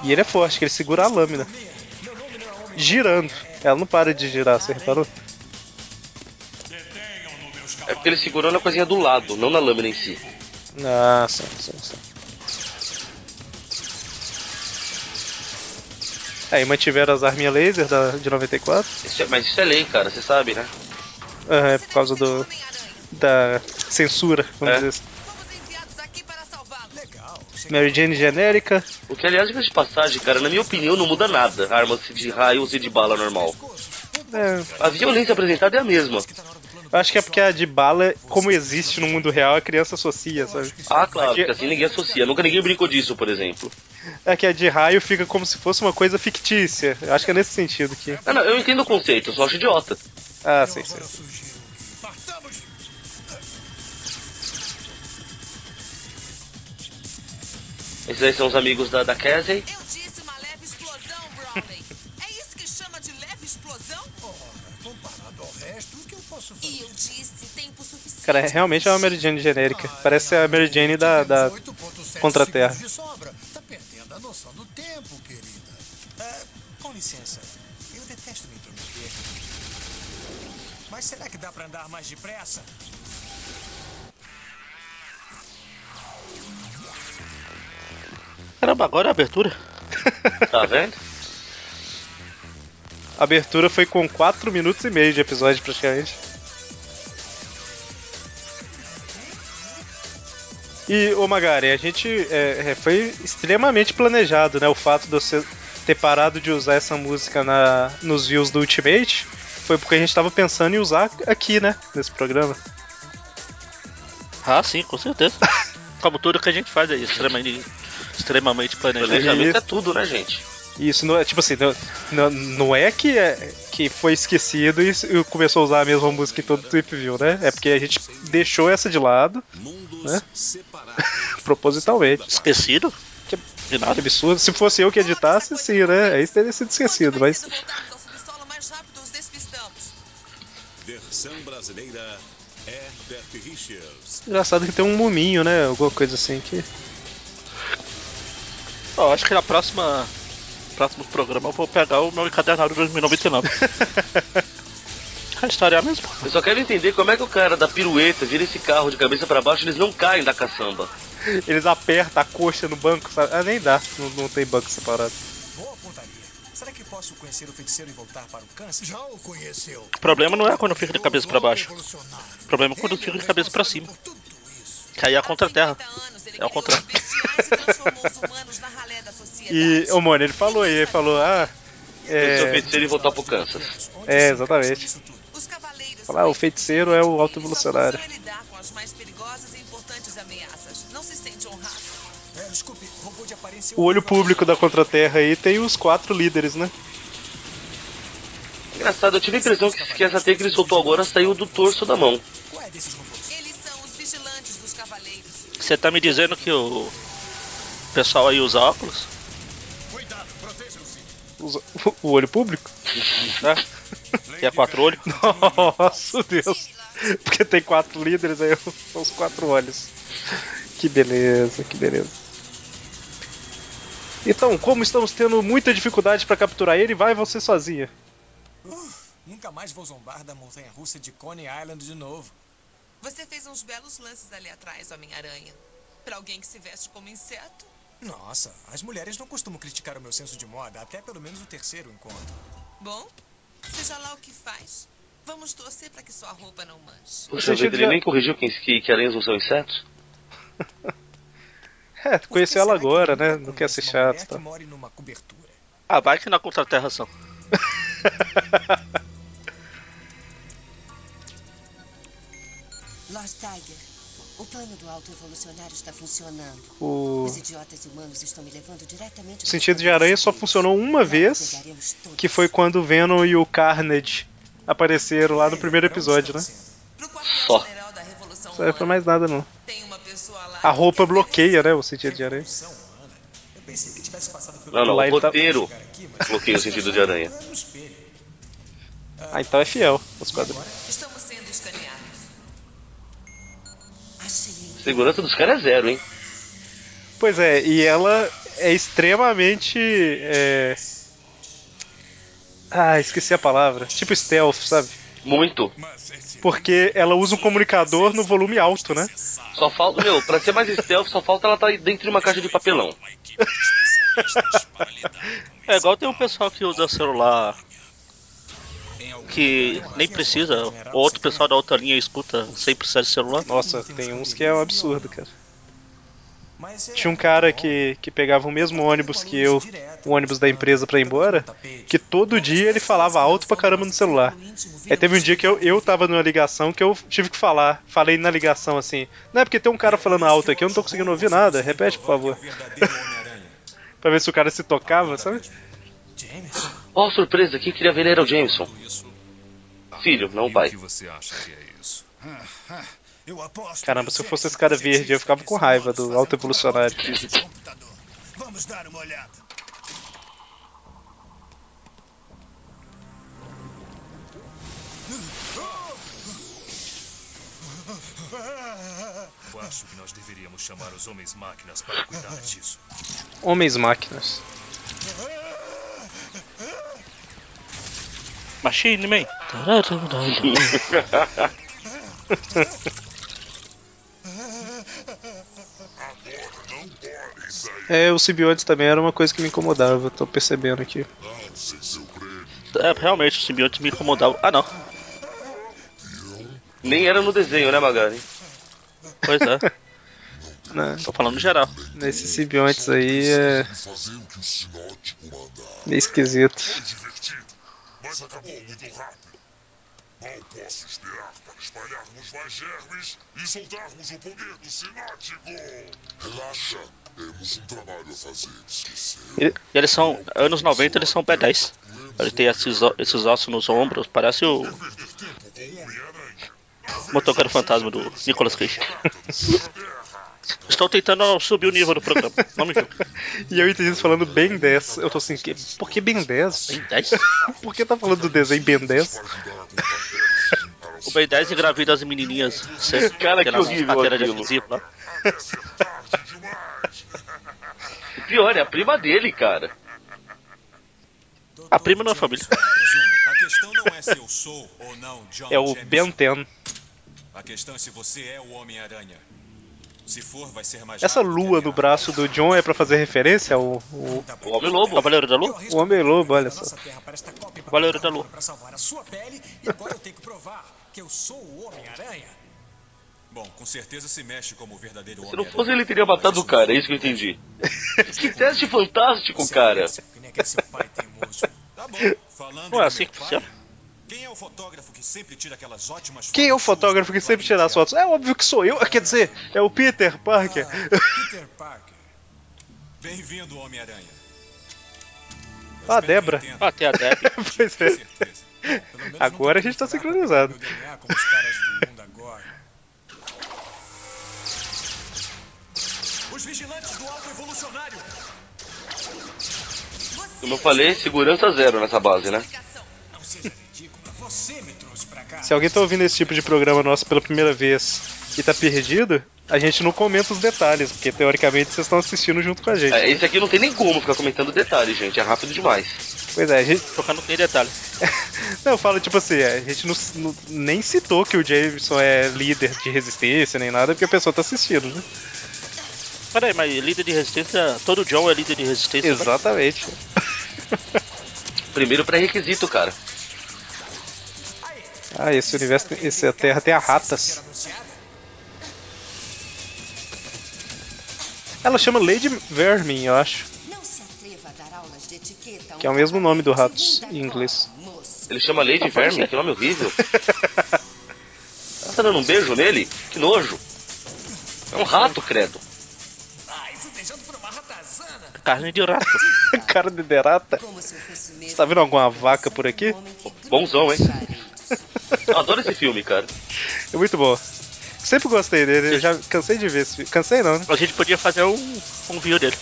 S1: E ele é forte, que ele segura a lâmina. Girando. Ela não para de girar, você reparou?
S3: É porque ele segurou na coisinha do lado, não na lâmina em si.
S1: Ah, sim, sim, sim. Aí mantiveram as arminhas laser da, de 94.
S3: Isso é- mas isso é lei, cara, você sabe, né?
S1: Ah, é por causa do. da censura, vamos
S3: É.
S1: dizer assim. Mary Jane genérica.
S3: O que, aliás, de passagem, cara, na minha opinião, não muda nada. Arma-se de raio ou se de bala normal.
S1: É,
S3: A violência apresentada é a mesma.
S1: eu acho que é porque a de bala, como existe no mundo real, a criança associa, sabe?
S3: Ah, claro, porque assim ninguém associa. Nunca ninguém brincou disso, por exemplo.
S1: É que a de raio fica como se fosse uma coisa fictícia. Eu acho que é nesse sentido que.
S3: Ah, não, eu entendo o conceito, eu só acho idiota.
S1: Ah, sim, sim.
S3: Esses aí são os amigos da, da Casey.
S7: Eu disse uma leve explosão, Browning. é isso que chama de leve explosão?
S5: Comparado ao resto, o que eu posso fazer?
S7: E eu disse tempo suficiente.
S1: Cara, realmente é uma Mary Jane genérica. Parece a Mary Jane da, da
S5: 8.7
S1: Contra-Terra.
S5: segundos de sobra. Tá perdendo a noção do tempo, querida. Ah, com licença, eu detesto me intrometer. Mas será que dá pra andar mais depressa?
S2: Caramba, agora é a abertura.
S3: Tá vendo?
S1: A abertura foi com 4 minutos e meio de episódio, praticamente. E, ô Magari, a gente é, é, foi extremamente planejado, né? O fato de você ter parado de usar essa música na, nos views do Ultimate foi porque a gente tava pensando em usar aqui, né? Nesse programa.
S2: Ah, sim, com certeza. Como tudo que a gente faz aí, extremamente, extremamente planejado.
S3: Planejamento é tudo, né, gente?
S1: Isso não é tipo assim, não, não, é que é que foi esquecido e começou a usar a mesma música em todo o Trip View, né? É porque a gente deixou essa de lado, né? Propositalmente.
S2: Esquecido?
S1: Que, que absurdo. Se fosse eu que editasse, sim, né? Aí teria sido esquecido, mas.
S4: Versão brasileira Herbert Richards.
S1: Engraçado que tem um muminho, né? Alguma coisa assim que.
S2: Ó, acho que na próxima. Próximo programa eu vou pegar o meu encadernário 2099. a história é a mesma.
S3: Eu só quero entender como é que o cara da pirueta vira esse carro de cabeça pra baixo e eles não caem da caçamba.
S1: Eles apertam a coxa no banco, sabe? Ah, nem dá, não, não tem banco separado.
S5: Boa pontaria. Será que posso conhecer o feiticeiro e voltar para o câncer? Já o conheceu.
S2: O problema não é quando fica de cabeça pra baixo. O problema é quando fica de cabeça pra cima. É a contra-terra. É o contrário.
S1: E, ô mano, ele falou aí, ele falou, ah.
S3: É... Seu
S1: É,
S3: feiticeiro e voltar pro Kansas.
S1: é exatamente. Falar, ah, o feiticeiro é o auto-evolucionário.
S5: É.
S1: O olho público da Contra-Terra aí tem os quatro líderes, né?
S3: Engraçado, eu tive a impressão que, que essa teia que ele soltou agora saiu do torso da mão.
S2: Você tá me dizendo que o pessoal aí usa óculos?
S4: Cuidado, proteja-se.
S1: Os- o olho público?
S2: É? Que é quatro olhos?
S1: Nossa, Deus. Porque tem quatro líderes, aí são os quatro olhos. Que beleza, que beleza. Então, como estamos tendo muita dificuldade pra capturar ele, vai você sozinha.
S5: Uh, nunca mais vou zombar da montanha russa de Coney Island de novo.
S7: Você fez uns belos lances ali atrás, Homem-Aranha. Pra alguém que se veste como inseto.
S5: Nossa, as mulheres não costumam criticar o meu senso de moda, até pelo menos o terceiro encontro.
S7: Bom, seja lá o que faz, vamos torcer pra que sua roupa não manche.
S3: Puxa vida, ele nem corrigiu que, que, que aranhas não são insetos?
S1: É, conheceu ela agora, né? Não quer ser chato. Tá.
S5: more numa cobertura.
S2: Ah, vai que na contra-terra são.
S11: Lord Tiger, o plano do autoevolucionário está funcionando.
S1: O-
S11: Os idiotas humanos estão me levando diretamente
S1: O sentido de aranha só funcionou uma vez, que foi quando o Venom e o Carnage apareceram lá no primeiro episódio, né?
S3: Só.
S1: Não serve pra mais nada, não. A roupa bloqueia, né? O sentido de aranha.
S5: Eu pensei que tivesse passado pelo
S3: Não, não, o
S1: tá-
S3: roteiro bloqueia o sentido de aranha.
S1: Ah, então é fiel aos quadrinhos.
S3: Segurança dos caras é zero, hein?
S1: Pois é, e ela é extremamente. É... Ah, esqueci a palavra. Tipo stealth, sabe?
S3: Muito.
S1: Porque ela usa um comunicador no volume alto, né?
S3: Só falta, meu, pra ser mais stealth, só falta ela estar dentro de uma caixa de papelão.
S2: É igual tem um pessoal que usa celular que nem precisa, ou outro pessoal da outra linha escuta sem precisar de celular.
S1: Nossa, tem uns que é um absurdo, cara. Tinha um cara que, que pegava o mesmo ônibus que eu, o ônibus da empresa pra ir embora, que todo dia ele falava alto pra caramba no celular. Aí teve um dia que eu, eu tava numa ligação que eu tive que falar. Falei na ligação assim, não é porque tem um cara falando alto aqui, eu não tô conseguindo ouvir nada. Repete, por favor. pra ver se o cara se tocava, sabe?
S3: Ó, surpresa, quem queria ver ele era o Jameson. Filho, não pai.
S4: O que você acha que é isso?
S5: Eu aposto
S1: Caramba,
S5: que
S1: se eu fosse esse cara
S5: ficou
S1: verde, eu ficava com raiva do auto-evolucionário.
S5: computador. Vamos dar uma olhada.
S4: Eu acho que nós deveríamos chamar os homens máquinas para cuidar disso.
S1: Homens máquinas.
S2: Machine Man.
S1: É, os simbiontes também era uma coisa que me incomodava, tô percebendo aqui.
S2: É, realmente, o simbionte me incomodava. Ah, não.
S3: Nem era no desenho, né, Magari?
S2: Pois é.
S1: Né?
S2: Tô falando geral.
S1: Nesses simbiontes aí é. meio esquisito.
S13: Mas acabou muito rápido. Mal posso esperar para espalharmos mais germes e soltarmos o poder do sinático. Relaxa,
S2: E eles são. Anos 90 eles são B10. Ele tem esses, esses ossos nos ombros, parece o. Motoqueiro fantasma do Nicolas Cage. Estou tentando subir o nível do programa. Me julgue.
S1: E eu entendi isso falando Ben 10. Eu tô assim, que, por que Ben 10?
S2: Ben 10?
S1: por que tá falando do desenho Ben 10?
S2: O Ben 10 engravida as menininhas. Você
S3: Cara, que horrível
S2: de
S3: aquilo.
S2: adesivo lá.
S3: O pior é a prima dele, cara.
S2: A prima não é família.
S4: A questão não é se eu sou ou não John
S1: É o. Ben 10.
S4: A questão é se você é o Homem-Aranha. Se for, vai ser mais
S1: Essa lua no braço do John é pra fazer referência ao, ao
S3: O Homem-Lobo.
S2: Cavaleiro da Lua?
S1: o Homem-Lobo, olha só.
S2: Cavaleiro da Lua.
S5: Pra salvar a sua pele e agora eu tenho que provar que eu sou o Homem-Aranha.
S4: Bom, com certeza se mexe como o verdadeiro
S3: Se não fosse ele teria matado o cara, é isso que eu entendi. Que teste fantástico, cara.
S4: Tá
S2: Não é
S4: do
S2: assim que funciona.
S4: Quem é o fotógrafo que sempre tira aquelas ótimas
S1: Quem é o
S4: fotos
S1: fotógrafo que sempre tira as fotos? É óbvio que sou eu. Quer dizer, é o Peter Parker.
S5: Peter Parker.
S4: Bem-vindo, Homem-Aranha.
S1: Ah, Débora.
S2: Ah, tem a Deb.
S1: pois é. Agora a gente tá sincronizado.
S5: Os
S4: vigilantes do alto evolucionário.
S3: Como eu falei, segurança zero nessa base, né?
S1: Se alguém tá ouvindo esse tipo de programa nosso pela primeira vez e tá perdido, a gente não comenta os detalhes, porque teoricamente vocês estão assistindo junto com a gente.
S3: É, esse aqui não tem nem como ficar comentando detalhes, gente. É rápido demais.
S1: Pois é, a gente.
S2: Não tem detalhe.
S1: Não, eu falo tipo assim, a gente não, não- nem citou que o Jameson é líder de resistência nem nada, porque a pessoa tá assistindo, né?
S2: Peraí, mas líder de resistência. Todo John é líder de resistência. né?
S1: Exatamente.
S3: Primeiro pré-requisito, cara.
S1: Ah, esse universo, tem- esse, a Terra tem a ratas. Ela chama Lady Vermin, eu acho. Que é o mesmo nome do Ratos em inglês.
S3: Ele chama Lady Vermin, que nome horrível. Tá dando um beijo nele? Que nojo. É um rato, credo.
S5: Ah.
S2: Carne de rato.
S1: Cara de
S11: mesmo
S1: Você tá vendo alguma vaca por aqui?
S3: Bonzão, hein? Eu adoro esse filme, cara.
S1: É muito bom. Sempre gostei dele, eu já cansei de ver esse filme. Cansei não, né?
S2: A gente podia fazer um, um view dele.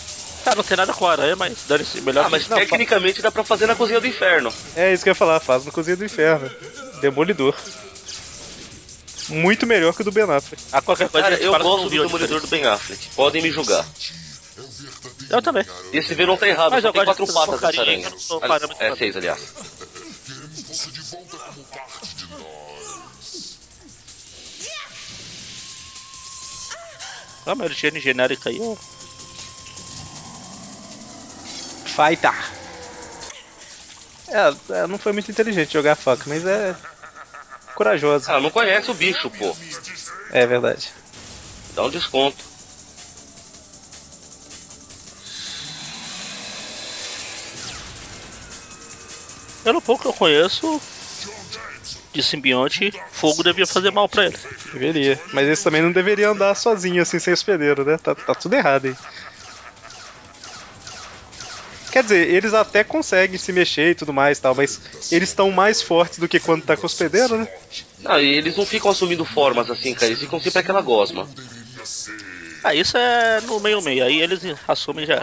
S2: Tá, não tem nada com a aranha, mas dane-se. Melhor
S3: Ah, mas
S2: não,
S3: tecnicamente dá pra fazer na cozinha do inferno.
S1: É isso que eu ia falar, faz no Cozinha do Inferno. Demolidor. Muito melhor que o do Ben Affleck.
S2: A qualquer coisa
S3: Cara, eu gosto do Demolidor do Ben Affleck. Podem me julgar.
S2: Eu também.
S3: E esse V não tá errado,
S2: Mas
S3: só
S2: eu
S3: tem
S2: gosto
S3: quatro patas essa aranha. É, seis, aliás.
S2: Ah, mas higiene genérica aí. ó.
S1: Fighter. É, é, não foi muito inteligente jogar a faca, mas é corajosa.
S3: Ah, não conhece o bicho, pô.
S1: É verdade.
S3: Dá um desconto.
S2: Pelo pouco que eu conheço de simbionte, fogo devia fazer mal pra ele.
S1: Deveria. Mas esse também não deveria andar sozinho assim, sem hospedeiro, né? Tá, tá tudo errado aí. Quer dizer, eles até conseguem se mexer e tudo mais e tal, mas eles estão mais fortes do que quando tá com hospedeiro, né?
S3: Ah, e eles não ficam assumindo formas assim, cara. Eles ficam sempre aquela gosma.
S2: Ah, isso é no meio-meio, aí eles assumem já.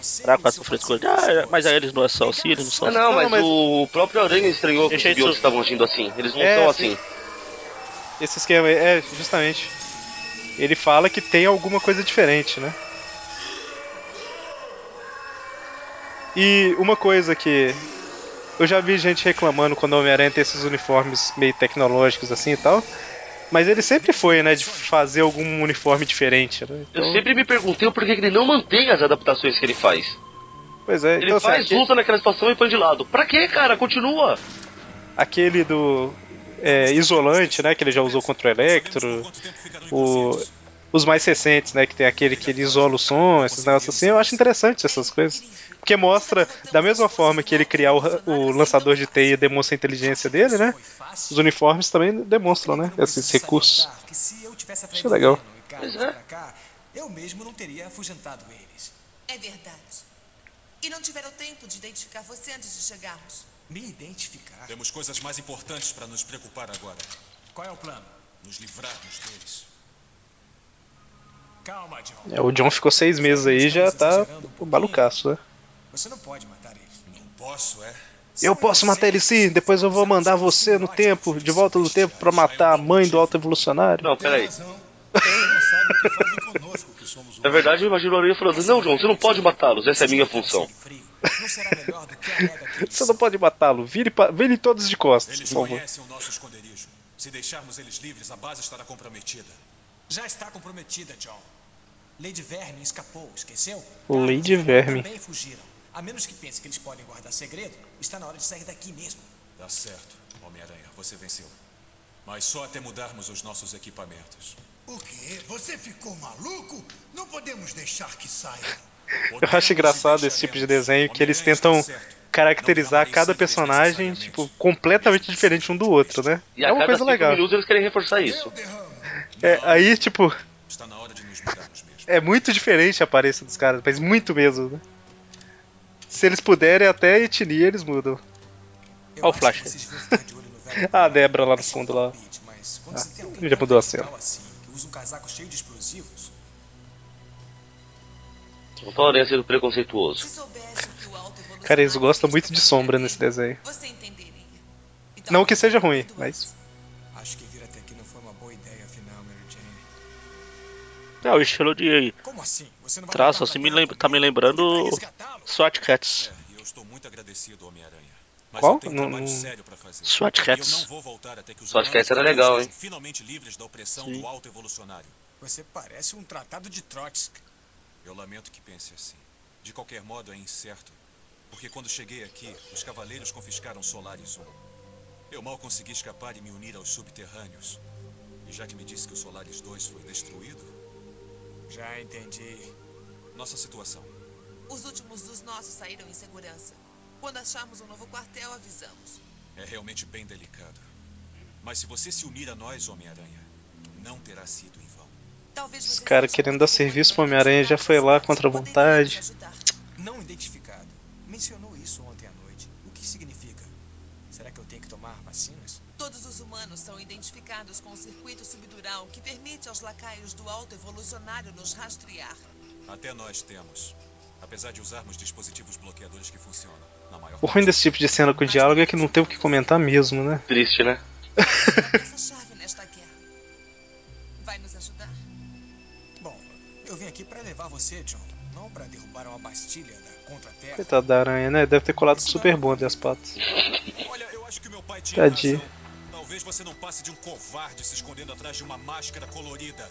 S2: Será com essa frescura? Ah, mas aí eles não são assim, eles não são assim.
S3: não, mas,
S1: mas-
S3: o próprio Aranha estranhou que os
S2: isso.
S3: estavam agindo assim. Eles não
S1: É,
S3: são
S1: sim.
S3: assim.
S1: Esse esquema aí, é, justamente. Ele fala que tem alguma coisa diferente, né? E uma coisa que eu já vi gente reclamando quando o Homem-Aranha tem esses uniformes meio tecnológicos assim e tal. Mas ele sempre foi, né, de fazer algum uniforme diferente, né?
S3: Eu
S1: Então,
S3: sempre me perguntei por que ele não mantém as adaptações que ele faz.
S1: Pois é,
S3: Ele
S1: então, assim,
S3: faz,
S1: aque-
S3: luta naquela situação e põe de lado. Pra quê, cara? Continua.
S1: aquele do é, isolante, né, que ele já usou contra o Electro, o- os mais recentes, né, que tem aquele que ele isola o som, esses negócios assim, eu acho interessante essas coisas. Porque mostra, da mesma forma que ele criar o, o lançador de teia demonstra a inteligência dele, né? Os uniformes também demonstram, né? Esses recursos. Acho legal.
S3: é.
S5: Eu mesmo não teria afugentado eles.
S7: É verdade. E não tiveram tempo de identificar você antes de chegarmos.
S5: Me identificar?
S4: Temos coisas mais importantes para nos preocupar agora.
S5: Qual é o plano?
S4: Nos livrarmos deles.
S5: Calma, John.
S1: É, o John ficou seis meses aí e já tá o malucaço, né?
S5: Você não pode matar eles.
S4: Não posso, é?
S1: Eu posso matar ele sim, depois eu vou mandar você no tempo, de volta no tempo, pra matar a mãe do alto evolucionário.
S3: Não, peraí. Na verdade, eu imagino o Aranha falando: Não, João, você não pode matá-los, essa é a minha função.
S5: Não será melhor do que a rega que
S1: Você não pode matá-lo, vire, pa- vire todos de costas,
S4: Eles
S1: por favor.
S4: conhecem o nosso esconderijo. Se deixarmos eles livres, a base estará comprometida.
S5: Já está comprometida, John. Lady Vermin escapou, esqueceu?
S1: Lady Vermin.
S5: Também fugiram. A menos que pense que eles podem guardar segredo, está na hora de sair daqui mesmo.
S4: Tá certo, Homem-Aranha, você venceu. Mas só até mudarmos os nossos equipamentos.
S14: O quê? Você ficou maluco? Não podemos deixar que saia.
S1: Eu acho engraçado esse tipo de desenho que eles tentam caracterizar cada personagem, tipo, completamente diferente um do outro, né?
S3: E a
S1: É uma
S3: cada
S1: coisa legal.
S3: minutos eles querem reforçar isso.
S1: É, aí, tipo,
S4: Está na hora de nos mudarmos mesmo.
S1: é muito diferente a aparência dos caras, mas muito mesmo, né? Se eles puderem, até a etnia eles mudam.
S2: Olha o Flash.
S1: Ah, a Debra lá no fundo lá. Ah, já mudou a cena.
S5: assim, usa um casaco cheio de explosivos,
S3: Não sendo preconceituoso.
S1: Cara, eles gostam muito de sombra nesse desenho.
S7: Entenderia.
S1: Não que seja ruim, mas.
S2: É, o estilo de
S5: Como assim? Você não vai
S2: traço assim me lembra, tá me lembrando SWAT Cats.
S4: É, eu estou muito agradecido, Homem-Aranha. Mas
S1: Qual?
S4: eu tenho
S1: Não-
S4: trabalho
S1: não-
S4: sério para fazer.
S2: SWAT
S4: eu
S2: Cats.
S4: não vou voltar até que os
S3: SWAT Cats era legal, hein?
S4: finalmente livres da opressão
S2: Sim.
S4: do alto evolucionário.
S5: Você parece um tratado de Trotsky.
S4: Eu lamento que pense assim. De qualquer modo, é incerto. Porque quando cheguei aqui, os cavaleiros confiscaram Solaris 1. Eu mal consegui escapar e me unir aos subterrâneos. E já que me disse que o Solaris 2 foi destruído,
S5: Já entendi.
S4: nossa situação.
S7: Os últimos dos nossos saíram em segurança. Quando acharmos um novo quartel, avisamos.
S4: É realmente bem delicado. Mas se você se unir a nós, Homem-Aranha, não terá sido em vão.
S7: Talvez
S1: Esse
S7: você
S1: cara
S7: seja
S1: querendo dar serviço
S7: para
S1: pro Homem-Aranha já foi lá contra a vontade.
S5: Não identificado. Mencionou isso ontem
S7: humanos são identificados com o circuito subdural que permite aos lacaios do alto evolucionário nos rastrear.
S4: Até nós temos. Apesar de usarmos dispositivos bloqueadores que funcionam, na maior
S1: O ruim desse tipo de cena com diálogo é que não tem o que comentar mesmo, né?
S3: Triste, né?
S7: Essa chave nesta guerra. Vai nos ajudar?
S5: Bom, eu vim aqui para levar você, John. Não para derrubar uma bastilha da Contra-Terra.
S1: Coitado da aranha, né? Deve ter colado super bonde as patas.
S4: Olha, eu acho que meu pai tinha
S1: Tadinho.
S4: razão. Talvez você não passe de um covarde se escondendo atrás de uma máscara colorida.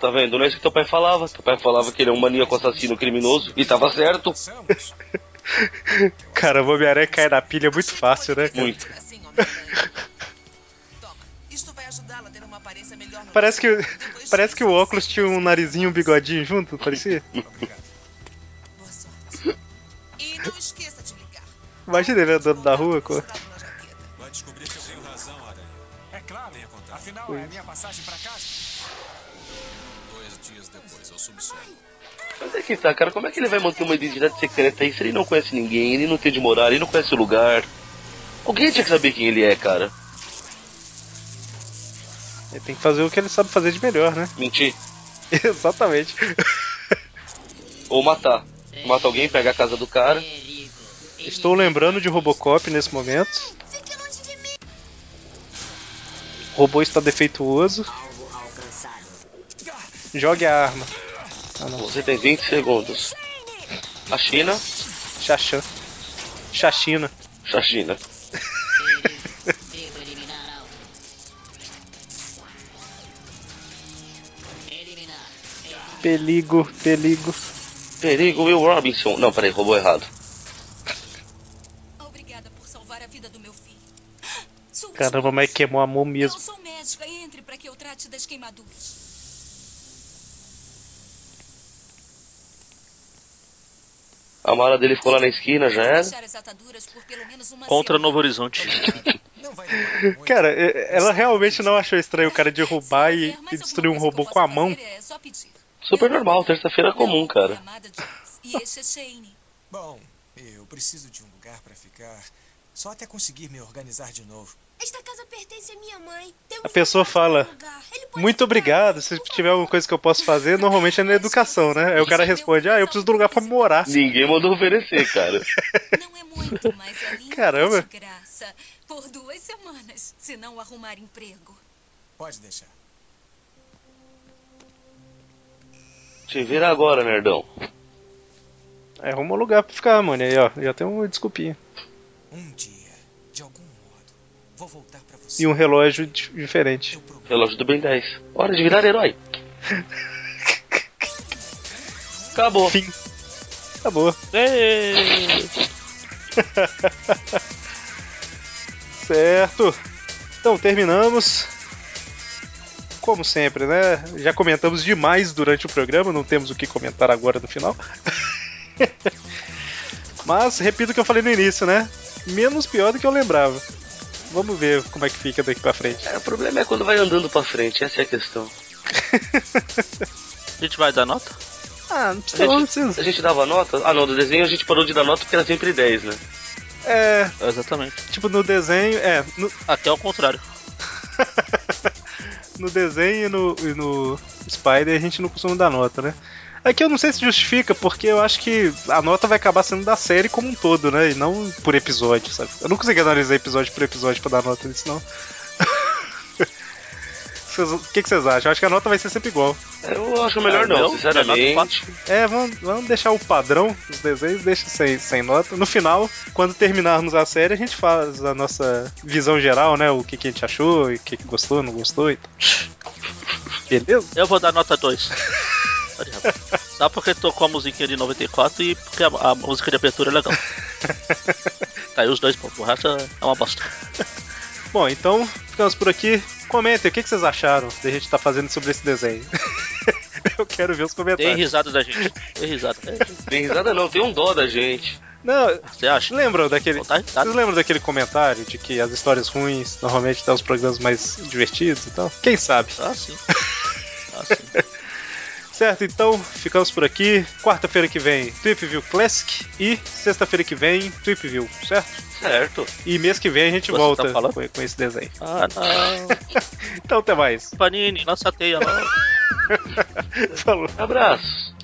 S3: Tá vendo? Não é isso que teu pai falava. Teu pai falava que ele é um maníaco assassino criminoso. E tava certo.
S1: Cara, o Homem-Aranha cair na pilha é muito fácil, né? cara?
S3: Muito.
S7: Assim, Homem-Aranha. Toma. Isto vai ajudá-la a ter uma aparência melhor no
S1: Parece que, parece que o óculos tinha um narizinho e um bigodinho junto, parecia? Imagina ele andando na rua com.
S6: Subsolo.
S3: Mas é que tá, cara. Como é que ele vai manter uma identidade secreta aí se ele não conhece ninguém, ele não tem de morar, ele não conhece o lugar? Alguém tinha que saber quem ele é, cara.
S1: Ele tem que fazer o que ele sabe fazer de melhor, né?
S3: Mentir.
S1: Exatamente.
S3: Ou matar. Mata alguém, pega a casa do cara.
S1: Estou lembrando de Robocop nesse momento. O robô está defeituoso. Jogue a arma. Ah, não.
S3: Você tem 20 segundos. A China.
S1: Xaxã. Xaxina.
S3: Chachina.
S1: Perigo, perigo.
S3: Perigo Will Robinson. Não, peraí, roubou errado.
S15: Obrigada por salvar a vida do meu filho. Sua
S1: Caramba, mas queimou a mão mesmo.
S15: Eu sou médica. Entre para que eu trate das queimaduras.
S3: A mala dele ficou lá na esquina, já era.
S2: Contra. Novo Horizonte.
S1: Cara, ela realmente não achou estranho o cara derrubar e, e destruir um robô com a mão.
S15: É.
S3: Super normal, terça-feira comum, cara.
S15: E esse é Shane.
S5: Bom, eu preciso de um lugar pra ficar. Só até conseguir me organizar de novo.
S8: Esta casa pertence à minha mãe.
S1: A pessoa fala, muito obrigado, se tiver alguma coisa que eu posso fazer, normalmente é na educação, né? Aí o cara responde, ah, eu preciso de um lugar pra morar.
S3: Ninguém mandou oferecer, cara.
S15: Não é muito, mas é lindo
S1: Caramba.
S15: de graça. Por duas semanas, se não arrumar emprego.
S5: Pode deixar.
S3: Te vira agora, nerdão.
S1: É, arruma um lugar pra ficar, mano. Aí, ó, já tem uma desculpinha.
S5: Um dia, de algum modo, vou voltar pra você.
S1: E um relógio di- diferente.
S3: Relógio do Ben 10. Hora de virar herói. Acabou.
S1: Fim. Acabou. certo. Então, terminamos. Como sempre, né? Já comentamos demais durante o programa, não temos o que comentar agora no final. Mas, repito o que eu falei no início, né? Menos pior do que eu lembrava. Vamos ver como é que fica daqui pra frente.
S3: É, o problema é quando vai andando pra frente, essa é a questão.
S2: A gente vai dar nota?
S1: Ah, não
S3: A
S1: precisa, não
S3: gente,
S1: precisa.
S3: a gente dava nota? Ah, não, do desenho a gente parou de dar nota porque era sempre 10, né?
S1: É,
S2: Exatamente.
S1: tipo no desenho, é, no,
S2: Aqui é o contrário.
S1: no desenho e no, e no Spider a gente não costuma dar nota, né? Aqui eu não sei se justifica, porque eu acho que a nota vai acabar sendo da série como um todo, né? E não por episódio, sabe? Eu não consegui analisar episódio por episódio pra dar nota nisso, não. O que, que vocês acham? Eu acho que a nota vai ser sempre igual.
S3: Eu acho melhor
S2: Ah,
S3: não,
S2: meu,
S3: sinceramente.
S1: É, vamos, vamos deixar o padrão dos desenhos, deixa sem, sem nota. No final, quando terminarmos a série, a gente faz a nossa visão geral, né? O que, que a gente achou, o que, que gostou, não gostou e tal. Beleza?
S2: Eu vou dar nota 2. Só porque tocou a musiquinha de 94 e porque a, a música de abertura é legal. Tá aí os dois pontos. O resto é uma bosta.
S1: Bom, então ficamos por aqui. Comentem o que, que vocês acharam da gente estar fazendo sobre esse desenho. Eu quero ver os
S2: Tem
S1: comentários.
S2: risada da gente. Tem risada.
S3: Tem risada não, tem um dó da gente.
S1: Não,
S2: Você acha?
S1: lembram daquele.
S2: Tá.
S1: Vocês lembram daquele comentário de que as histórias ruins normalmente dão os programas mais divertidos e tal? Quem sabe?
S2: Ah, sim. Ah, sim.
S1: Certo, então ficamos por aqui. Quarta-feira que vem, Trip View Classic. E sexta-feira que vem, Trip View, certo?
S3: Certo.
S1: E mês que vem a gente
S2: Você
S1: volta
S2: tá falando?
S1: com, com esse desenho.
S2: Ah, não.
S1: Então até mais.
S2: Panini, lança a teia logo.
S1: Falou.
S3: Abraços.